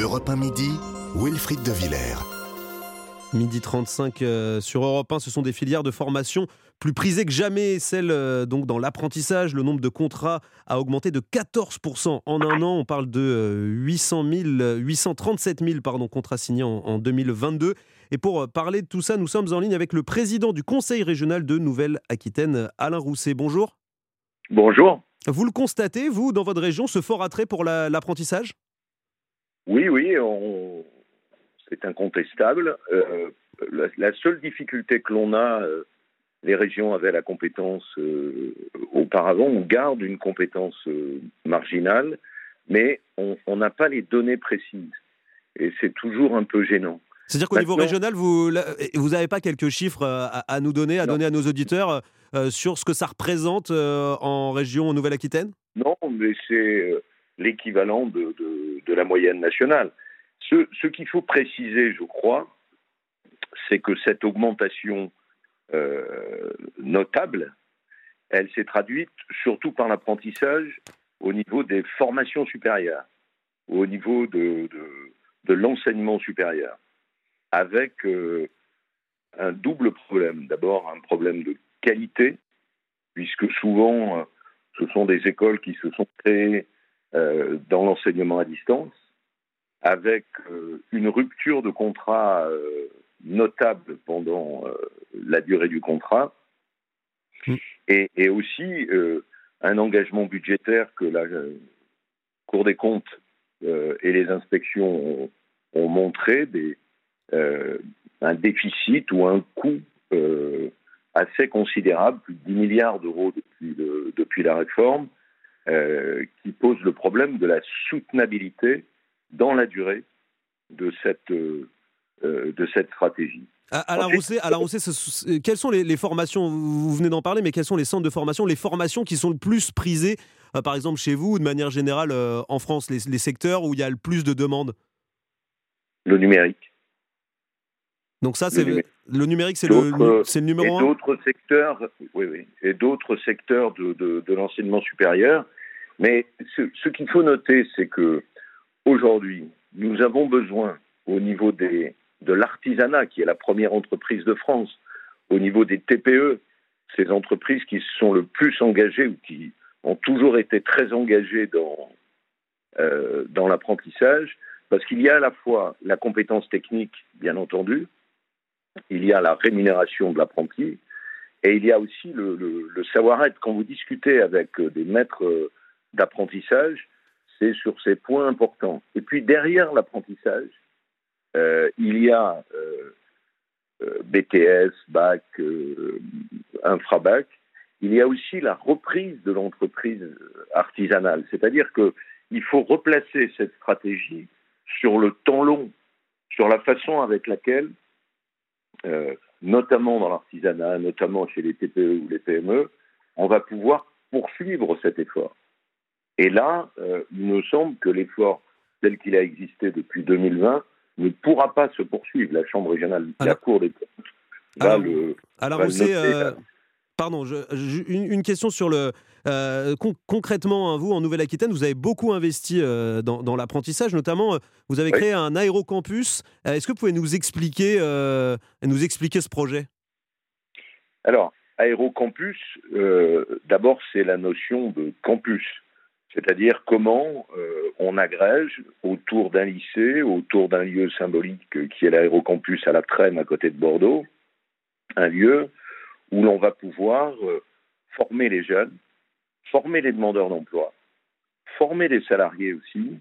Europe 1 midi, Wilfried de Villers. Midi 35 euh, sur Europe 1, ce sont des filières de formation plus prisées que jamais. Celles euh, donc dans l'apprentissage, le nombre de contrats a augmenté de 14% en un an. On parle de 800 000, 837 000 pardon, contrats signés en, en 2022. Et pour euh, parler de tout ça, nous sommes en ligne avec le président du Conseil régional de Nouvelle-Aquitaine, Alain Rousset. Bonjour. Bonjour. Vous le constatez, vous, dans votre région, ce fort attrait pour la- l'apprentissage? Oui, oui, on... c'est incontestable. Euh, la, la seule difficulté que l'on a, euh, les régions avaient la compétence euh, auparavant, on garde une compétence marginale, mais on n'a pas les données précises. Et c'est toujours un peu gênant. C'est-à-dire qu'au niveau régional, vous n'avez pas quelques chiffres à, à nous donner, à Non. donner à nos auditeurs euh, sur ce que ça représente euh, en région Nouvelle-Aquitaine? Non, mais c'est l'équivalent de, de- de la moyenne nationale. Ce, qu'il faut préciser, je crois, c'est que cette augmentation euh, notable, elle s'est traduite surtout par l'apprentissage au niveau des formations supérieures, au niveau de, l'enseignement supérieur, avec euh, un double problème. D'abord, un problème de qualité, puisque souvent, euh, ce sont des écoles qui se sont créées dans l'enseignement à distance, avec euh, une rupture de contrat euh, notable pendant euh, la durée du contrat, Mm. et, et aussi euh, un engagement budgétaire que la euh, Cour des comptes euh, et les inspections ont, ont montré des, euh, un déficit ou un coût euh, assez considérable, plus de 10 milliards d'euros depuis, le- depuis la réforme, euh, qui pose le problème de la soutenabilité dans la durée de cette, euh, euh, de cette stratégie. À- Alain Ensuite- Rousset, ce- quelles sont les, les formations Vous venez d'en parler, mais quels sont les centres de formation, les formations qui sont le plus prisées, euh, par exemple chez vous ou de manière générale euh, en France, les, les secteurs où il y a le plus de demandes? Le numérique. Donc ça, c'est le numérique, c'est le, le et numéro un? d'autres secteurs, oui, oui, et d'autres secteurs de, de, de l'enseignement supérieur. Mais ce, qu'il faut noter, c'est que aujourd'hui, nous avons besoin, au niveau de l'artisanat, qui est la première entreprise de France, au niveau des TPE, ces entreprises qui sont le plus engagées ou qui ont toujours été très engagées dans, euh, dans l'apprentissage, parce qu'il y a à la fois la compétence technique, bien entendu, il y a la rémunération de l'apprenti, et il y a aussi le savoir-être. Quand vous discutez avec euh, des maîtres euh, d'apprentissage, c'est sur ces points importants. Et puis derrière l'apprentissage, euh, il y a euh, euh, BTS, bac, infrabac. Il y a aussi la reprise de l'entreprise artisanale, c'est-à-dire que il faut replacer cette stratégie sur le temps long, sur la façon avec laquelle notamment dans l'artisanat, notamment chez les TPE ou les PME, on va pouvoir poursuivre cet effort. Et là, euh, il me semble que l'effort tel qu'il a existé depuis 2020 ne pourra pas se poursuivre. La Chambre régionale, la Alors- Cour des comptes va Alors- le... Va euh, là. pardon, je- je- une, une question sur le. euh, con- concrètement, hein, vous, en Nouvelle-Aquitaine, vous avez beaucoup investi euh, dans, dans l'apprentissage, notamment, vous avez Oui. créé un aérocampus. Est-ce que vous pouvez nous expliquer, nous expliquer ce projet? Alors, aérocampus, d'abord, c'est la notion de campus. C'est-à-dire comment euh, on agrège autour d'un lycée, autour d'un lieu symbolique qui est l'aérocampus à la Trême à côté de Bordeaux, un lieu où l'on va pouvoir euh, former les jeunes, former les demandeurs d'emploi, former les salariés aussi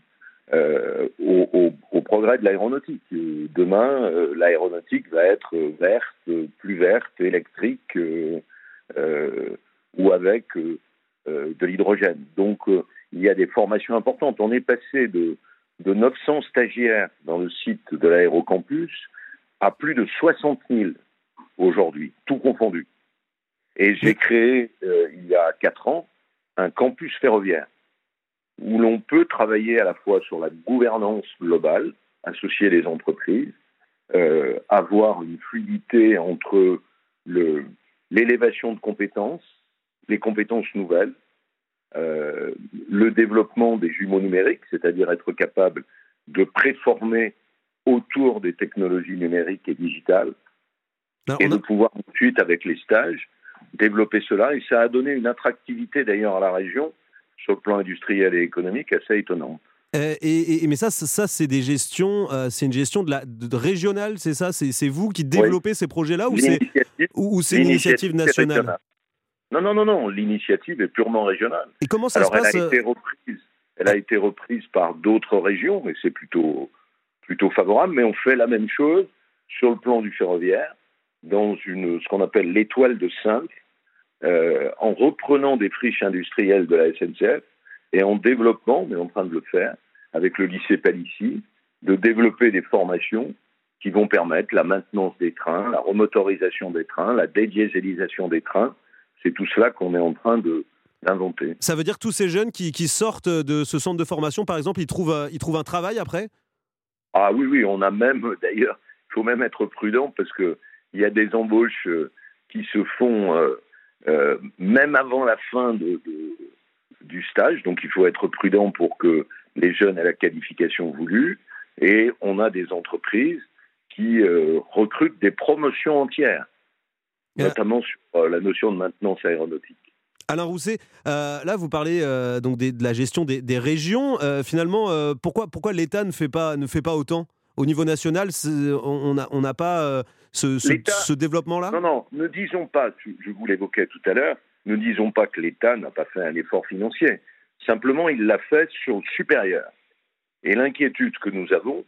euh, au, au- progrès de l'aéronautique. Demain, l'aéronautique va être verte, plus verte, électrique ou avec de l'hydrogène. Donc, il y a des formations importantes. On est passé de, de 900 stagiaires dans le site de l'aérocampus à plus de 60 000 aujourd'hui, tout confondu. Et j'ai créé, euh, il y a quatre ans, un campus ferroviaire où l'on peut travailler à la fois sur la gouvernance globale, associer les entreprises, euh, avoir une fluidité entre l'élévation de compétences, les compétences nouvelles, euh, le développement des jumeaux numériques, c'est-à-dire être capable de préformer autour des technologies numériques et digitales et de pouvoir ensuite, avec les stages, développer cela. Et ça a donné une attractivité d'ailleurs à la région sur le plan industriel et économique assez étonnante. Euh, et, mais ça, ça c'est des gestions, euh, c'est une gestion de la de, régionale, c'est ça? C'est vous qui développez ces projets-là ou, c'est une initiative nationale? Non, non, non, non. L'initiative est purement régionale. Et comment ça se passe Elle a été reprise. Elle a été reprise par d'autres régions, mais c'est plutôt plutôt favorable. Mais on fait la même chose sur le plan du ferroviaire, dans une ce qu'on appelle l'étoile de 5, euh, en reprenant des friches industrielles de la SNCF et en développement, on est en train de le faire, avec le lycée Palissy, de développer des formations qui vont permettre la maintenance des trains, la remotorisation des trains, la dédiésélisation des trains. C'est tout cela qu'on est en train de, d'inventer. Ça veut dire que tous ces jeunes qui, qui, sortent de ce centre de formation, par exemple, ils trouvent, euh, ils trouvent un travail après? Ah oui, oui, on a même, d'ailleurs, il faut même être prudent parce qu'il y a des embauches euh, qui se font euh, même avant la fin de, du stage, donc il faut être prudent pour que les jeunes aient la qualification voulue, et on a des entreprises qui euh, recrutent des promotions entières, notamment sur euh, la notion de maintenance aéronautique. Alain Rousset, euh, là vous parlez donc de la gestion des, régions. finalement, pourquoi, pourquoi l'État ne fait pas ne fait pas autant? Au niveau national On n'a on pas ce, ce développement-là? Non, non, ne disons pas. Je vous l'évoquais tout à l'heure. Ne disons pas que l'État n'a pas fait un effort financier. Simplement, il l'a fait sur le supérieur. Et l'inquiétude que nous avons,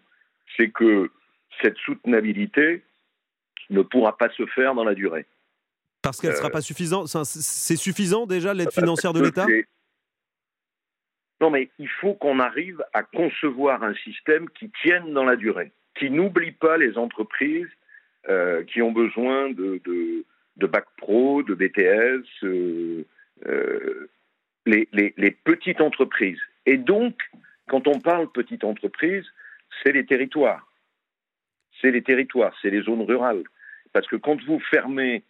c'est que cette soutenabilité ne pourra pas se faire dans la durée. Parce qu'elle ne sera euh, pas suffisante C'est suffisant déjà l'aide financière de l'État? Non, mais il faut qu'on arrive à concevoir un système qui tienne dans la durée, qui n'oublie pas les entreprises euh, qui ont besoin de, de bac pro, de BTS, euh, euh, les, les, petites entreprises. Et donc, quand on parle petite entreprise, c'est les territoires. C'est les territoires, c'est les zones rurales. Parce que quand vous fermez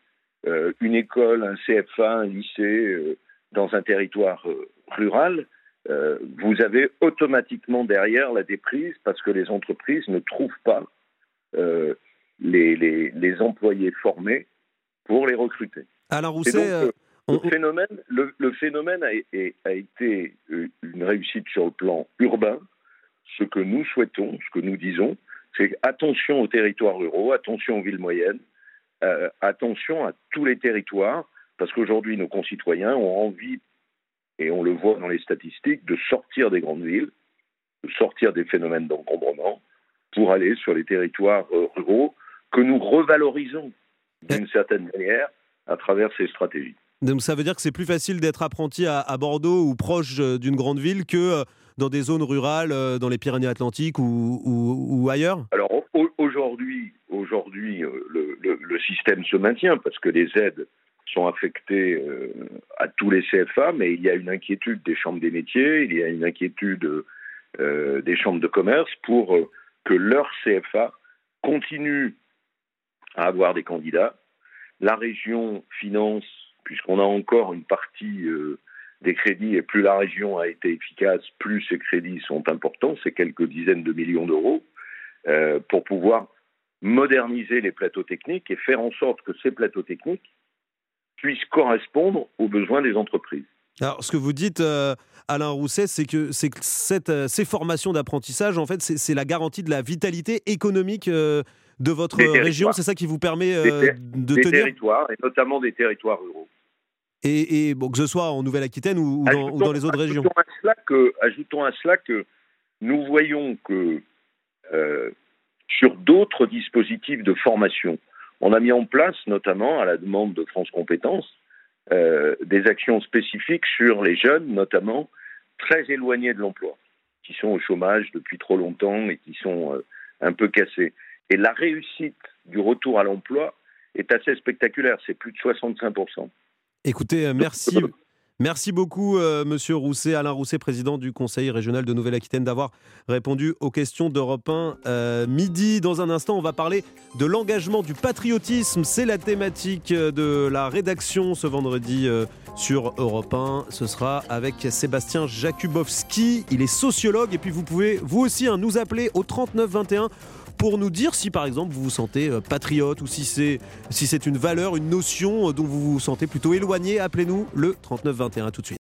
une école, un CFA, un lycée dans un territoire rural, vous avez automatiquement derrière la déprise parce que les entreprises ne trouvent pas les, les, employés formés pour les recruter. Alors Rousset, euh, le, phénomène, le, phénomène a, a, été euh, une réussite sur le plan urbain. Ce que nous souhaitons, ce que nous disons, c'est attention aux territoires ruraux, attention aux villes moyennes, euh, attention à tous les territoires, parce qu'aujourd'hui nos concitoyens ont envie, et on le voit dans les statistiques, de sortir des grandes villes, de sortir des phénomènes d'encombrement, pour aller sur les territoires ruraux que nous revalorisons d'une certaine manière à travers ces stratégies. Donc ça veut dire que c'est plus facile d'être apprenti à, Bordeaux ou proche euh, d'une grande ville que euh, dans des zones rurales, euh, dans les Pyrénées-Atlantiques ou, ou, ailleurs? Alors aujourd'hui, aujourd'hui système se maintient parce que les aides sont affectées à tous les CFA, mais il y a une inquiétude des chambres des métiers, il y a une inquiétude des chambres de commerce pour que leur CFA continue à avoir des candidats. La région finance, puisqu'on a encore une partie euh, des crédits, et plus la région a été efficace, plus ces crédits sont importants, c'est quelques dizaines de millions d'euros, euh, pour pouvoir moderniser les plateaux techniques et faire en sorte que ces plateaux techniques puissent correspondre aux besoins des entreprises. Alors, ce que vous dites, euh, Alain Rousset, c'est que, que cette, ces formations d'apprentissage, en fait, c'est la garantie de la vitalité économique de votre région C'est ça qui vous permet euh, de des tenir territoires, et notamment des territoires ruraux. Et, bon, que ce soit en Nouvelle-Aquitaine ou, dans, les autres régions à cela que, Ajoutons à cela que nous voyons que euh, sur d'autres dispositifs de formation, on a mis en place, notamment à la demande de France Compétences, euh, des actions spécifiques sur les jeunes, notamment très éloignés de l'emploi, qui sont au chômage depuis trop longtemps et qui sont un peu cassés. Et la réussite du retour à l'emploi est assez spectaculaire, c'est plus de 65%. Écoutez, euh, merci. Merci beaucoup, euh, Monsieur Rousset, Alain Rousset, président du Conseil régional de Nouvelle-Aquitaine, d'avoir répondu aux questions d'Europe 1 euh, midi. Dans un instant, on va parler de l'engagement, du patriotisme. C'est la thématique de la rédaction ce vendredi euh, sur Europe 1. Ce sera avec Sébastien Jakubowski. Il est sociologue et puis vous pouvez vous aussi hein, nous appeler au 39 21 pour nous dire si par exemple vous vous sentez euh, patriote ou si c'est si c'est une valeur, une notion dont vous vous sentez plutôt éloigné. Appelez-nous le 39 21 tout de suite.